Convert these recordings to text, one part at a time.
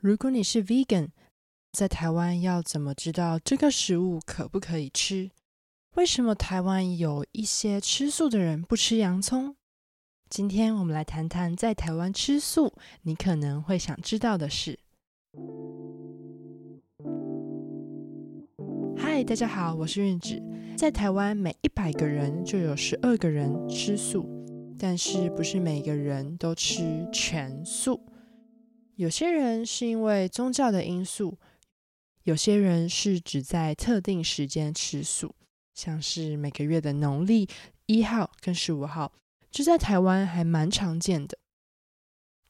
如果你是 Vegan，在台湾要怎么知道这个食物可不可以吃？为什么台湾有一些吃素的人不吃洋葱？今天我们来谈谈在台湾吃素，你可能会想知道的事。嗨，大家好，我是韵子。在台湾，每一百个人就有十二个人吃素，但是不是每个人都吃全素。有些人是因为宗教的因素，有些人是只在特定时间吃素，像是每个月的农历一号跟十五号，这在台湾还蛮常见的。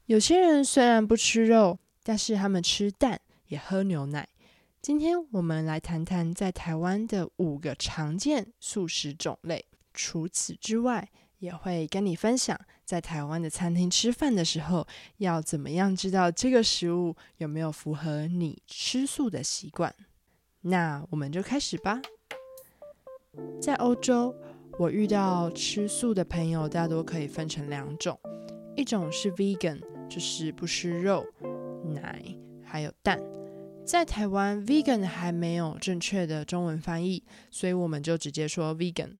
有些人虽然不吃肉，但是他们吃蛋也喝牛奶。今天我们来谈谈在台湾的五个常见素食种类。除此之外，也会跟你分享，在台湾的餐厅吃饭的时候，要怎么样知道这个食物有没有符合你吃素的习惯。那我们就开始吧。在欧洲，我遇到吃素的朋友，大多可以分成两种，一种是 vegan，就是不吃肉、奶还有蛋。在台湾，vegan 还没有正确的中文翻译，所以我们就直接说 vegan。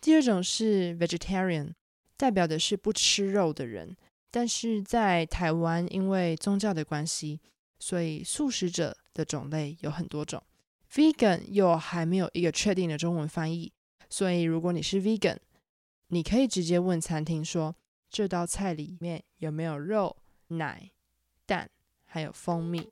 第二种是 vegetarian，代表的是不吃肉的人。但是在台湾，因为宗教的关系，所以素食者的种类有很多种。vegan 又还没有一个确定的中文翻译，所以如果你是 vegan，你可以直接问餐厅说，这道菜里面有没有肉、奶、蛋，还有蜂蜜。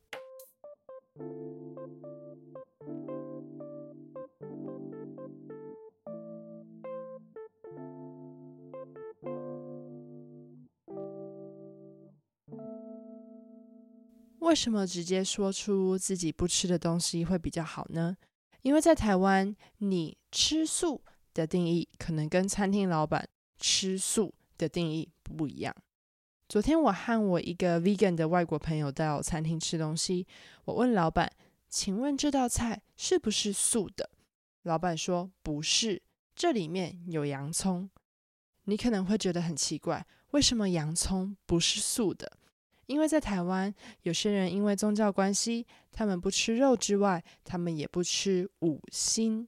为什么直接说出自己不吃的东西会比较好呢？因为在台湾，你吃素的定义可能跟餐厅老板吃素的定义不一样。昨天我和我一个 vegan 的外国朋友到餐厅吃东西，我问老板：“请问这道菜是不是素的？”老板说：“不是，这里面有洋葱。”你可能会觉得很奇怪，为什么洋葱不是素的？因为在台湾，有些人因为宗教关系，他们不吃肉之外，他们也不吃五辛。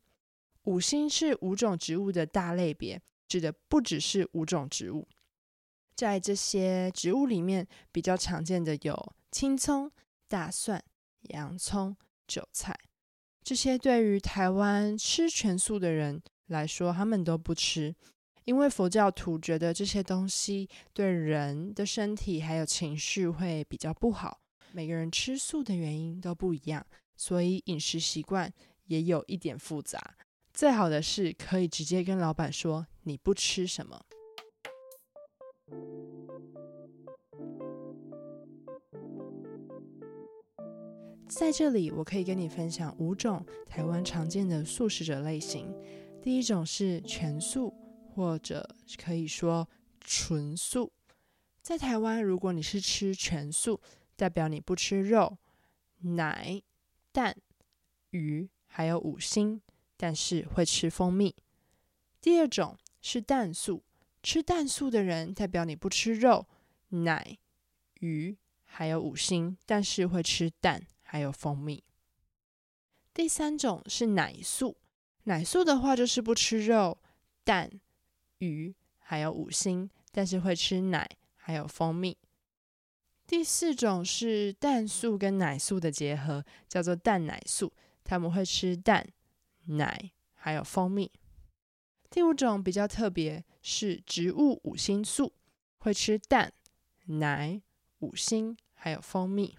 五辛是五种植物的大类别，指的不只是五种植物。在这些植物里面，比较常见的有青葱、大蒜、洋葱、韭菜。这些对于台湾吃全素的人来说，他们都不吃。因为佛教徒觉得这些东西对人的身体还有情绪会比较不好，每个人吃素的原因都不一样，所以饮食习惯也有一点复杂。最好的是可以直接跟老板说你不吃什么。在这里，我可以跟你分享五种台湾常见的素食者类型。第一种是全素。或者可以说纯素，在台湾，如果你是吃全素，代表你不吃肉、奶、蛋、鱼，还有五辛，但是会吃蜂蜜。第二种是蛋素，吃蛋素的人代表你不吃肉、奶、鱼，还有五辛，但是会吃蛋还有蜂蜜。第三种是奶素，奶素的话就是不吃肉、蛋。鱼还有五星，但是会吃奶还有蜂蜜。第四种是蛋素跟奶素的结合，叫做蛋奶素，他们会吃蛋、奶还有蜂蜜。第五种比较特别，是植物五星素，会吃蛋、奶、五星还有蜂蜜。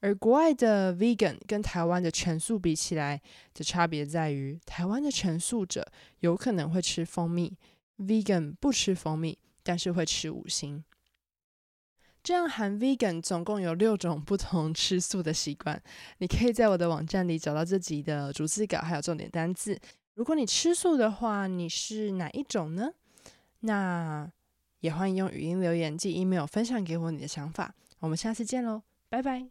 而国外的 vegan 跟台湾的全素比起来的差别在于，台湾的全素者有可能会吃蜂蜜。Vegan 不吃蜂蜜，但是会吃五星。这样含 Vegan 总共有六种不同吃素的习惯。你可以在我的网站里找到这集的逐字稿，还有重点单字。如果你吃素的话，你是哪一种呢？那也欢迎用语音留言寄 email 分享给我你的想法。我们下次见喽，拜拜。